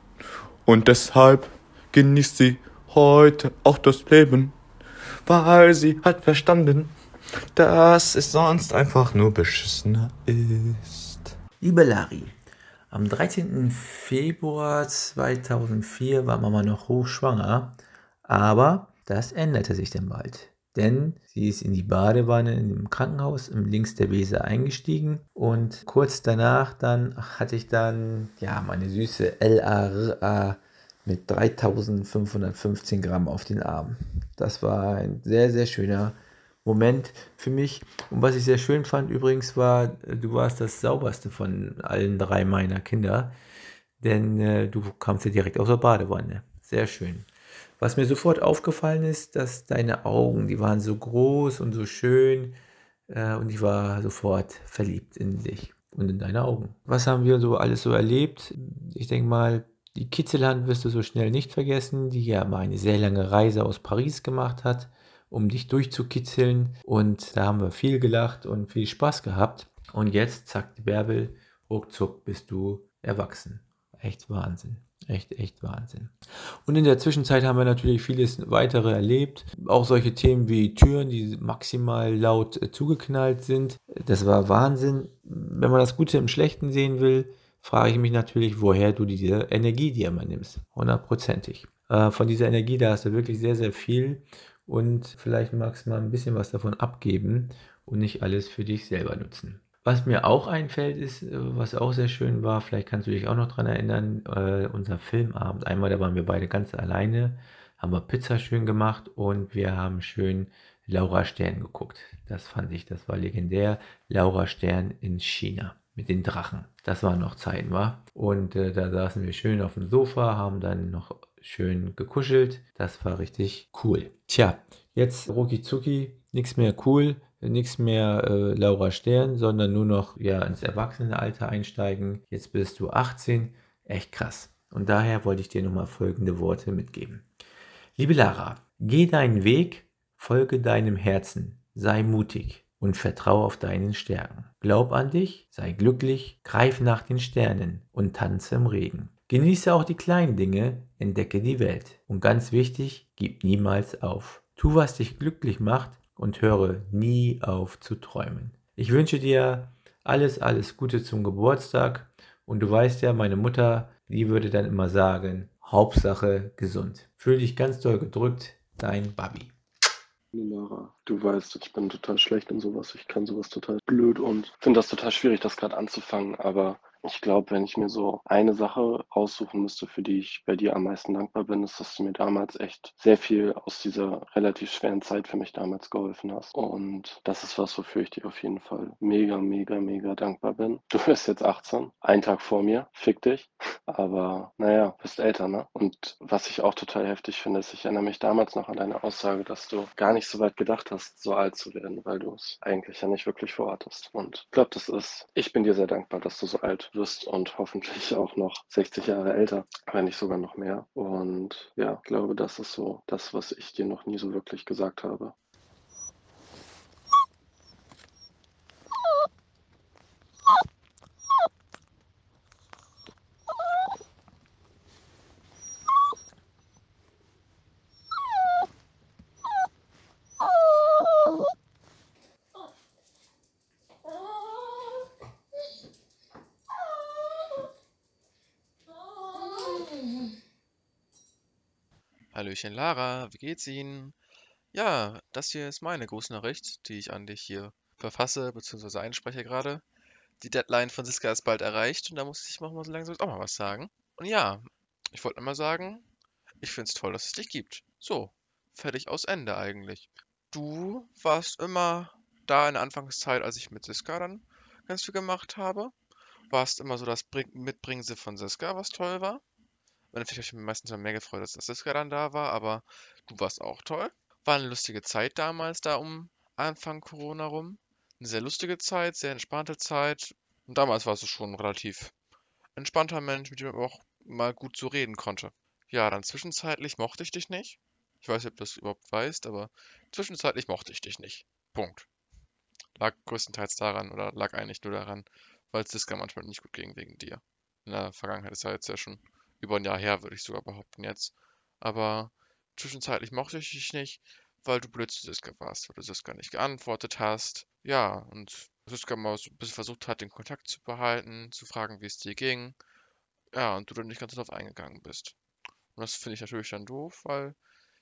Und deshalb genießt sie heute auch das Leben, weil sie hat verstanden, dass es sonst einfach nur beschissener ist. Liebe Lari, am 13. Februar 2004 war Mama noch hochschwanger, aber das änderte sich dann bald. Denn sie ist in die Badewanne im Krankenhaus im Links der Weser eingestiegen und kurz danach dann hatte ich dann ja meine süße LARA mit 3515 Gramm auf den Arm. Das war ein sehr, sehr schöner Moment für mich. Und was ich sehr schön fand übrigens war, du warst das sauberste von allen drei meiner Kinder, denn äh, du kamst ja direkt aus der Badewanne. Sehr schön. Was mir sofort aufgefallen ist, dass deine Augen, die waren so groß und so schön äh, und ich war sofort verliebt in dich und in deine Augen. Was haben wir so alles so erlebt? Ich denke mal, die Kitzelhand wirst du so schnell nicht vergessen, die ja mal eine sehr lange Reise aus Paris gemacht hat, um dich durchzukitzeln. Und da haben wir viel gelacht und viel Spaß gehabt. Und jetzt, zack, die Bärbel, ruckzuck bist du erwachsen. Echt Wahnsinn. Echt, echt Wahnsinn. Und in der Zwischenzeit haben wir natürlich vieles weitere erlebt. Auch solche Themen wie Türen, die maximal laut äh, zugeknallt sind. Das war Wahnsinn. Wenn man das Gute im Schlechten sehen will, frage ich mich natürlich, woher du diese Energie dir immer nimmst. Hundertprozentig. Äh, von dieser Energie, da hast du wirklich sehr, sehr viel. Und vielleicht magst du mal ein bisschen was davon abgeben und nicht alles für dich selber nutzen. Was mir auch einfällt, ist, äh, was auch sehr schön war, vielleicht kannst du dich auch noch dran erinnern, äh, unser Filmabend. Einmal, da waren wir beide ganz alleine, haben wir Pizza schön gemacht und wir haben schön Laura Stern geguckt. Das fand ich, das war legendär. Laura Stern in China mit den Drachen. Das waren noch Zeiten, war. Und äh, da saßen wir schön auf dem Sofa, haben dann noch schön gekuschelt. Das war richtig cool. Tja, jetzt rucki zucki, nichts mehr cool nichts mehr äh, Laura Stern, sondern nur noch ja, ins Erwachsenenalter einsteigen. Jetzt bist du 18. Echt krass. Und daher wollte ich dir nochmal folgende Worte mitgeben. Liebe Lara, geh deinen Weg, folge deinem Herzen, sei mutig und vertraue auf deinen Stärken. Glaub an dich, sei glücklich, greif nach den Sternen und tanze im Regen. Genieße auch die kleinen Dinge, entdecke die Welt. Und ganz wichtig, gib niemals auf. Tu, was dich glücklich macht und höre nie auf zu träumen. Ich wünsche dir alles, alles Gute zum Geburtstag. Und du weißt ja, meine Mutter, die würde dann immer sagen, Hauptsache gesund. Fühl dich ganz doll gedrückt, dein Babi. Lara, du weißt, ich bin total schlecht in sowas. Ich kann sowas total blöd und finde das total schwierig, das gerade anzufangen. Aber ich glaube, wenn ich mir so eine Sache raussuchen müsste, für die ich bei dir am meisten dankbar bin, ist, dass du mir damals echt sehr viel aus dieser relativ schweren Zeit für mich damals geholfen hast. Und das ist was, wofür ich dir auf jeden Fall mega, mega, mega dankbar bin. Du bist jetzt 18, ein Tag vor mir, fick dich. Aber naja, bist älter, ne? Und was ich auch total heftig finde, ist, ich erinnere mich damals noch an deine Aussage, dass du gar nicht so weit gedacht hast, so alt zu werden, weil du es eigentlich ja nicht wirklich vorhattest. Und ich glaube, das ist, ich bin dir sehr dankbar, dass du so alt wirst und hoffentlich auch noch 60 Jahre älter, wenn nicht sogar noch mehr. Und ja, glaube, das ist so das, was ich dir noch nie so wirklich gesagt habe. Hallöchen Lara, wie geht's Ihnen? Ja, das hier ist meine Grußnachricht, die ich an dich hier verfasse bzw. einspreche gerade. Die Deadline von Siska ist bald erreicht und da muss ich mal so langsam auch mal was sagen. Und ja, ich wollte mal sagen, ich finde es toll, dass es dich gibt. So, fertig aus Ende eigentlich. Du warst immer da in der Anfangszeit, als ich mit Siska dann ganz viel gemacht habe. Warst immer so das Bring Mitbringsel von Siska, was toll war. Im Endeffekt habe ich mich meistens mehr gefreut, dass Siska dann da war, aber du warst auch toll. War eine lustige Zeit damals da um Anfang Corona rum. Eine sehr lustige Zeit, sehr entspannte Zeit. Und damals warst du schon ein relativ entspannter Mensch, mit dem man auch mal gut so reden konnte. Ja, dann zwischenzeitlich mochte ich dich nicht. Ich weiß nicht, ob du das überhaupt weißt, aber zwischenzeitlich mochte ich dich nicht. Punkt. Lag größtenteils daran oder lag eigentlich nur daran, weil Siska manchmal nicht gut ging wegen dir. In der Vergangenheit ist ja jetzt ja schon über ein Jahr her, würde ich sogar behaupten jetzt. Aber zwischenzeitlich mochte ich dich nicht, weil du blöd zu Siska warst, weil du Siska nicht geantwortet hast. Ja, und Siska mal so ein bisschen versucht hat, den Kontakt zu behalten, zu fragen, wie es dir ging. Ja, und du dann nicht ganz darauf eingegangen bist. Und das finde ich natürlich dann doof, weil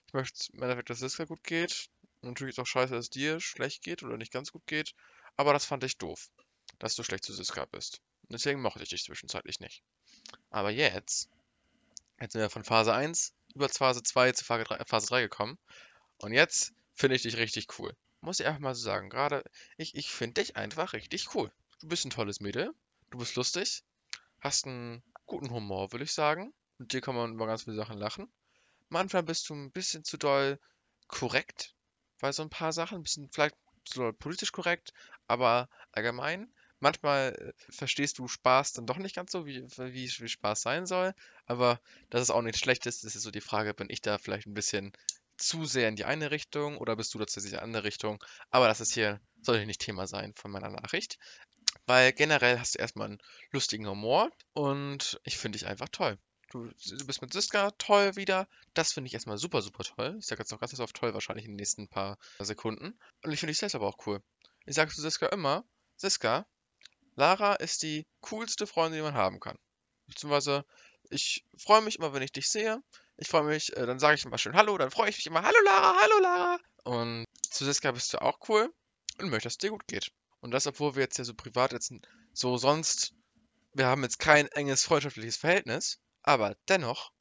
ich möchte im Endeffekt, dass Siska gut geht. Und natürlich ist auch scheiße, dass es dir schlecht geht oder nicht ganz gut geht. Aber das fand ich doof, dass du schlecht zu Siska bist. Und deswegen mochte ich dich zwischenzeitlich nicht. Aber jetzt Jetzt sind wir von Phase 1 über Phase 2 zu Phase 3, Phase 3 gekommen. Und jetzt finde ich dich richtig cool. Muss ich einfach mal so sagen. Gerade, ich, ich finde dich einfach richtig cool. Du bist ein tolles Mädel. Du bist lustig. Hast einen guten Humor, würde ich sagen. Mit dir kann man über ganz viele Sachen lachen. Manchmal bist du ein bisschen zu doll korrekt bei so ein paar Sachen. Ein bisschen vielleicht zu doll politisch korrekt. Aber allgemein manchmal äh, verstehst du Spaß dann doch nicht ganz so, wie, wie, wie Spaß sein soll. Aber das ist auch nichts Schlechtes. Das ist so die Frage, bin ich da vielleicht ein bisschen zu sehr in die eine Richtung oder bist du tatsächlich in die andere Richtung? Aber das ist hier, sollte nicht Thema sein von meiner Nachricht. Weil generell hast du erstmal einen lustigen Humor und ich finde dich einfach toll. Du, du, bist mit Siska toll wieder. Das finde ich erstmal super, super toll. Ich sage jetzt noch ganz oft toll, wahrscheinlich in den nächsten paar Sekunden. Und ich finde dich selbst aber auch cool. Ich sage zu Siska immer, Siska, Lara ist die coolste Freundin, die man haben kann. Beziehungsweise, ich freue mich immer, wenn ich dich sehe. Ich freue mich, äh, dann sage ich immer schön Hallo, dann freue ich mich immer Hallo Lara, Hallo Lara. Und zu Siska bist du auch cool und möchte, dass es dir gut geht. Und das, obwohl wir jetzt ja so privat jetzt so sonst, wir haben jetzt kein enges freundschaftliches Verhältnis, aber dennoch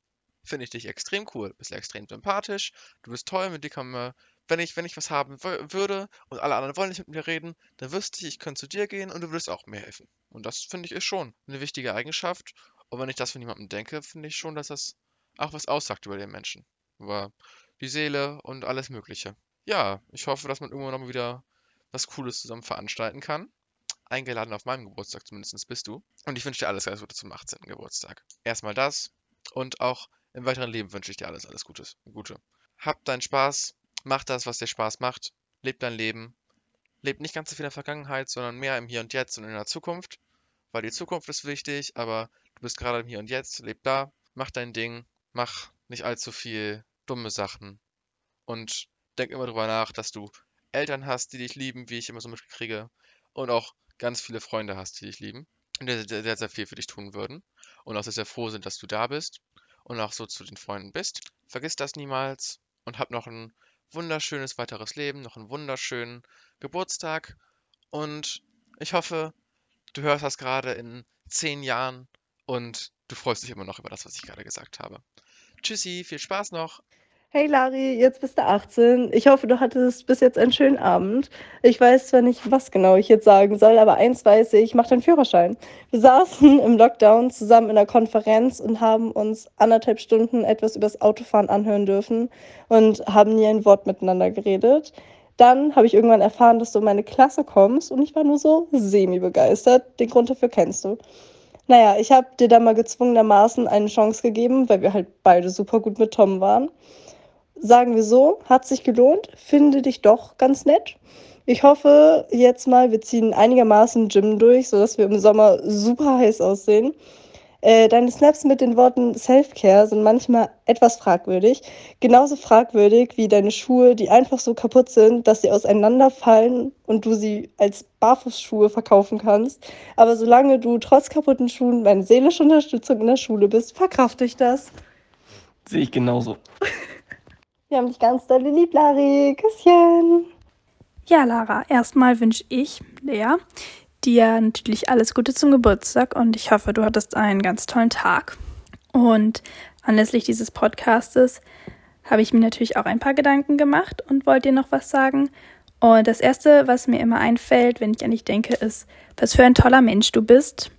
finde ich dich extrem cool. Du bist extrem sympathisch, du bist toll, mit dir kann man wenn ich, wenn ich was haben würde und alle anderen wollen nicht mit mir reden, dann wüsste ich, ich könnte zu dir gehen und du würdest auch mir helfen. Und das finde ich ist schon eine wichtige Eigenschaft. Und wenn ich das von jemandem denke, finde ich schon, dass das auch was aussagt über den Menschen. Über die Seele und alles Mögliche. Ja, ich hoffe, dass man irgendwann noch wieder was Cooles zusammen veranstalten kann. Eingeladen auf meinem Geburtstag zumindest bist du. Und ich wünsche dir alles, alles Gute zum 18. Geburtstag. Erstmal das und auch im weiteren Leben wünsche ich dir alles, alles Gutes. Gute. Hab deinen Spaß, Mach das, was dir Spaß macht. Leb dein Leben. lebt nicht ganz so viel in der Vergangenheit, sondern mehr im Hier und Jetzt und in der Zukunft, weil die Zukunft ist wichtig, aber du bist gerade im Hier und Jetzt, leb da, mach dein Ding, mach nicht allzu viel dumme Sachen. Und denk immer drüber nach, dass du Eltern hast, die dich lieben, wie ich immer so mitkriege, und auch ganz viele Freunde hast, die dich lieben und die sehr, sehr, sehr viel für dich tun würden. Und auch sehr, sehr froh sind, dass du da bist. Und auch so zu den Freunden bist. Vergiss das niemals. Und hab noch ein wunderschönes weiteres Leben, noch einen wunderschönen Geburtstag und ich hoffe, du hörst das gerade in zehn Jahren und du freust dich immer noch über das, was ich gerade gesagt habe. Tschüssi, viel Spaß noch. Hey Lari, jetzt bist du 18. Ich hoffe, du hattest bis jetzt einen schönen Abend. Ich weiß zwar nicht, was genau ich jetzt sagen soll, aber eins weiß ich, mach deinen Führerschein. Wir saßen im Lockdown zusammen in einer Konferenz und haben uns anderthalb Stunden etwas übers Autofahren anhören dürfen und haben nie ein Wort miteinander geredet. Dann habe ich irgendwann erfahren, dass du in meine Klasse kommst und ich war nur so semi-begeistert. Den Grund dafür kennst du. Naja, ich habe dir dann mal gezwungenermaßen eine Chance gegeben, weil wir halt beide super gut mit Tom waren sagen wir so, hat sich gelohnt, finde dich doch ganz nett. Ich hoffe jetzt mal, wir ziehen einigermaßen Gym durch, sodass wir im Sommer super heiß aussehen. Äh, deine Snaps mit den Worten Self-Care sind manchmal etwas fragwürdig. Genauso fragwürdig wie deine Schuhe, die einfach so kaputt sind, dass sie auseinanderfallen und du sie als Barfußschuhe verkaufen kannst. Aber solange du trotz kaputten Schuhen meine seelische Unterstützung in der Schule bist, verkrafte ich das. Sehe ich genauso. (laughs) Wir haben dich ganz doll lieb, Lari. Küsschen. Ja, Lara, erstmal wünsche ich, Lea, dir natürlich alles Gute zum Geburtstag und ich hoffe, du hattest einen ganz tollen Tag. Und anlässlich dieses Podcastes habe ich mir natürlich auch ein paar Gedanken gemacht und wollte dir noch was sagen. Und das Erste, was mir immer einfällt, wenn ich an dich denke, ist, was für ein toller Mensch du bist.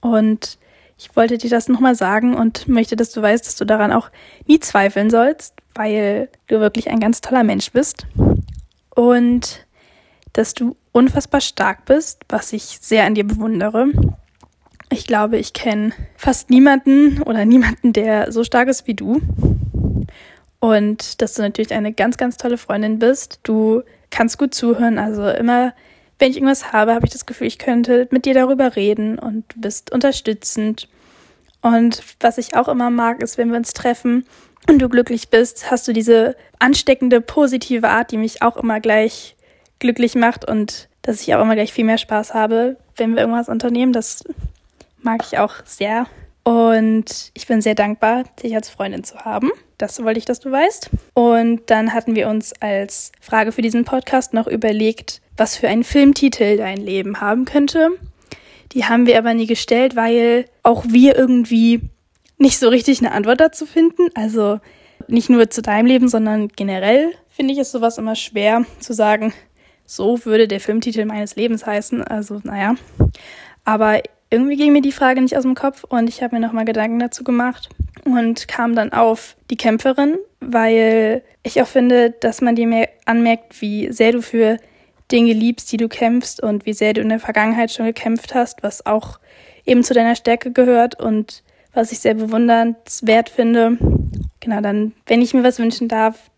Und ich wollte dir das nochmal sagen und möchte, dass du weißt, dass du daran auch nie zweifeln sollst, weil du wirklich ein ganz toller Mensch bist und dass du unfassbar stark bist, was ich sehr an dir bewundere. Ich glaube, ich kenne fast niemanden oder niemanden, der so stark ist wie du. Und dass du natürlich eine ganz, ganz tolle Freundin bist. Du kannst gut zuhören. Also immer, wenn ich irgendwas habe, habe ich das Gefühl, ich könnte mit dir darüber reden und du bist unterstützend. Und was ich auch immer mag, ist, wenn wir uns treffen, und du glücklich bist, hast du diese ansteckende, positive Art, die mich auch immer gleich glücklich macht und dass ich auch immer gleich viel mehr Spaß habe, wenn wir irgendwas unternehmen. Das mag ich auch sehr. Und ich bin sehr dankbar, dich als Freundin zu haben. Das wollte ich, dass du weißt. Und dann hatten wir uns als Frage für diesen Podcast noch überlegt, was für einen Filmtitel dein Leben haben könnte. Die haben wir aber nie gestellt, weil auch wir irgendwie nicht so richtig eine Antwort dazu finden. Also nicht nur zu deinem Leben, sondern generell finde ich es sowas immer schwer zu sagen, so würde der Filmtitel meines Lebens heißen. Also naja. Aber irgendwie ging mir die Frage nicht aus dem Kopf und ich habe mir nochmal Gedanken dazu gemacht und kam dann auf die Kämpferin, weil ich auch finde, dass man dir mehr anmerkt, wie sehr du für Dinge liebst, die du kämpfst und wie sehr du in der Vergangenheit schon gekämpft hast, was auch eben zu deiner Stärke gehört und was ich sehr bewundernswert finde. Genau, dann, wenn ich mir was wünschen darf,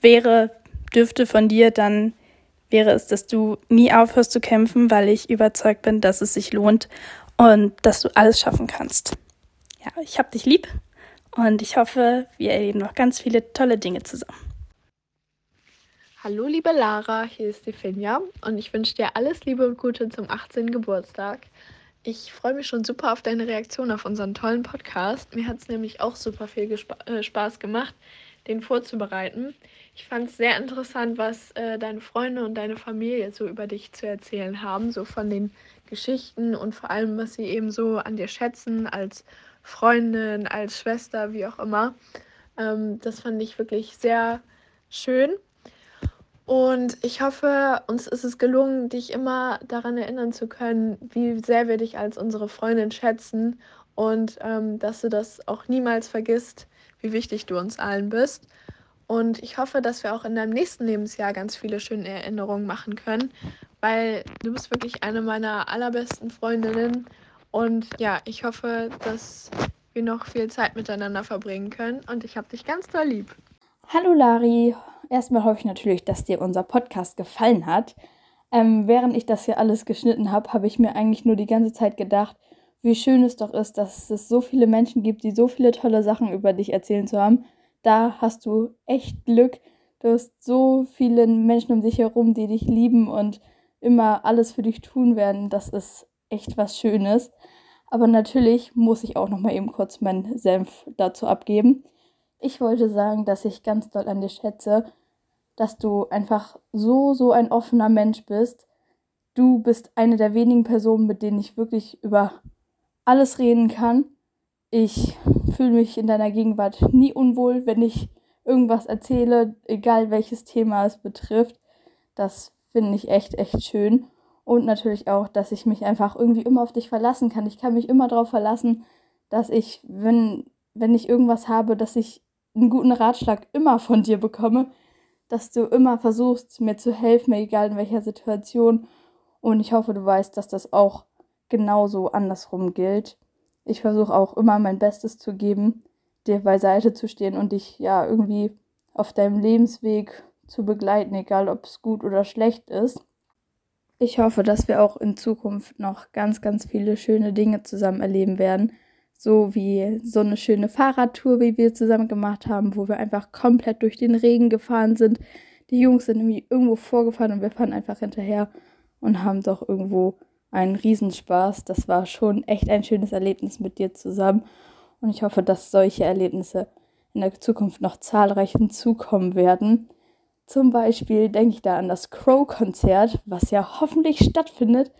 wäre, dürfte von dir, dann wäre es, dass du nie aufhörst zu kämpfen, weil ich überzeugt bin, dass es sich lohnt und dass du alles schaffen kannst. Ja, ich hab dich lieb und ich hoffe, wir erleben noch ganz viele tolle Dinge zusammen. Hallo liebe Lara, hier ist Stefania und ich wünsche dir alles Liebe und Gute zum 18. Geburtstag. Ich freue mich schon super auf deine Reaktion auf unseren tollen Podcast. Mir hat es nämlich auch super viel Gespa äh, Spaß gemacht, den vorzubereiten. Ich fand es sehr interessant, was äh, deine Freunde und deine Familie so über dich zu erzählen haben, so von den Geschichten und vor allem, was sie eben so an dir schätzen, als Freundin, als Schwester, wie auch immer. Ähm, das fand ich wirklich sehr schön. Und ich hoffe, uns ist es gelungen, dich immer daran erinnern zu können, wie sehr wir dich als unsere Freundin schätzen und ähm, dass du das auch niemals vergisst, wie wichtig du uns allen bist. Und ich hoffe, dass wir auch in deinem nächsten Lebensjahr ganz viele schöne Erinnerungen machen können, weil du bist wirklich eine meiner allerbesten Freundinnen. Und ja, ich hoffe, dass wir noch viel Zeit miteinander verbringen können. Und ich habe dich ganz doll lieb. Hallo Lari, erstmal hoffe ich natürlich, dass dir unser Podcast gefallen hat. Ähm, während ich das hier alles geschnitten habe, habe ich mir eigentlich nur die ganze Zeit gedacht, wie schön es doch ist, dass es so viele Menschen gibt, die so viele tolle Sachen über dich erzählen zu haben. Da hast du echt Glück. Du hast so viele Menschen um dich herum, die dich lieben und immer alles für dich tun werden. Das ist echt was Schönes. Aber natürlich muss ich auch noch mal eben kurz meinen Senf dazu abgeben. Ich wollte sagen, dass ich ganz doll an dir schätze, dass du einfach so, so ein offener Mensch bist. Du bist eine der wenigen Personen, mit denen ich wirklich über alles reden kann. Ich fühle mich in deiner Gegenwart nie unwohl, wenn ich irgendwas erzähle, egal welches Thema es betrifft. Das finde ich echt, echt schön. Und natürlich auch, dass ich mich einfach irgendwie immer auf dich verlassen kann. Ich kann mich immer darauf verlassen, dass ich, wenn, wenn ich irgendwas habe, dass ich einen guten Ratschlag immer von dir bekomme, dass du immer versuchst, mir zu helfen, egal in welcher Situation. Und ich hoffe, du weißt, dass das auch genauso andersrum gilt. Ich versuche auch immer mein Bestes zu geben, dir beiseite zu stehen und dich ja irgendwie auf deinem Lebensweg zu begleiten, egal ob es gut oder schlecht ist. Ich hoffe, dass wir auch in Zukunft noch ganz, ganz viele schöne Dinge zusammen erleben werden. So wie so eine schöne Fahrradtour, wie wir zusammen gemacht haben, wo wir einfach komplett durch den Regen gefahren sind. Die Jungs sind irgendwie irgendwo vorgefahren und wir fahren einfach hinterher und haben doch irgendwo einen Riesenspaß. Das war schon echt ein schönes Erlebnis mit dir zusammen. Und ich hoffe, dass solche Erlebnisse in der Zukunft noch zahlreich hinzukommen werden. Zum Beispiel denke ich da an das Crow-Konzert, was ja hoffentlich stattfindet.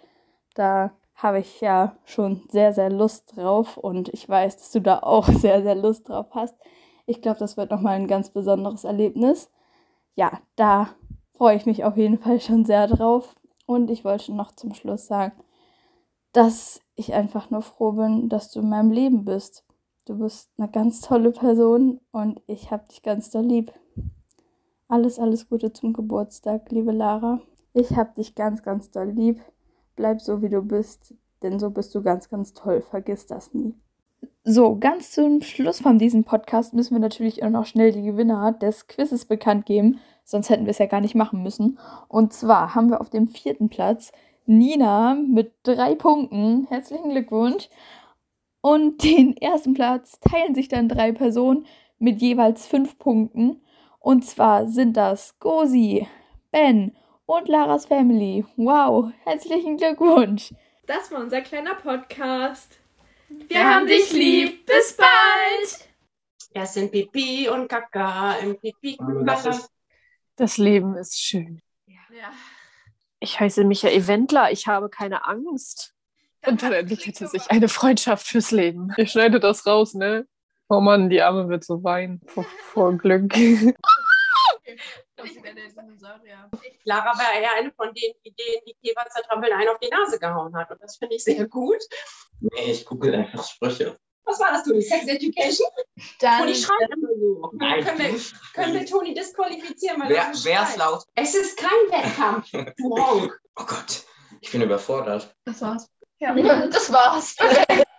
Da habe ich ja schon sehr, sehr Lust drauf und ich weiß, dass du da auch (laughs) sehr, sehr Lust drauf hast. Ich glaube, das wird nochmal ein ganz besonderes Erlebnis. Ja, da freue ich mich auf jeden Fall schon sehr drauf. Und ich wollte noch zum Schluss sagen, dass ich einfach nur froh bin, dass du in meinem Leben bist. Du bist eine ganz tolle Person und ich habe dich ganz doll lieb. Alles, alles Gute zum Geburtstag, liebe Lara. Ich hab dich ganz, ganz doll lieb. Bleib so, wie du bist, denn so bist du ganz, ganz toll. Vergiss das nie. So, ganz zum Schluss von diesem Podcast müssen wir natürlich auch noch schnell die Gewinner des Quizzes bekannt geben. Sonst hätten wir es ja gar nicht machen müssen. Und zwar haben wir auf dem vierten Platz Nina mit drei Punkten. Herzlichen Glückwunsch. Und (laughs) den ersten Platz teilen sich dann drei Personen mit jeweils fünf Punkten. Und zwar sind das Gosi, Ben und Laras Family. Wow, herzlichen Glückwunsch. Das war unser kleiner Podcast. Wir, Wir haben dich lieb. Bis bald. Erst in Pipi und Kaka, im Pipi Das Das Leben ist schön. Ja. Ich heiße Michael Wendler, ich habe keine Angst. Und dann entwickelte sich eine Freundschaft fürs Leben. Ich schneide das raus, ne? Oh Mann, die Arme wird so weinen vor, vor Glück. (laughs) Ich bin der Dinosaurier. Lara war ja eine von den Ideen, die Keva zertrampeln einen auf die Nase gehauen hat. Und das finde ich sehr gut. Nee, ich google einfach Sprüche. Was war das, Toni? Sex Education? Dann Toni schreibt immer so. Nein, können, wir, können wir Toni disqualifizieren? Weil Wer, er wer ist schreit? laut? Es ist kein Wettkampf, (laughs) du Honk. Oh Gott, ich bin überfordert. Das war's. Ja. Das war's. (laughs)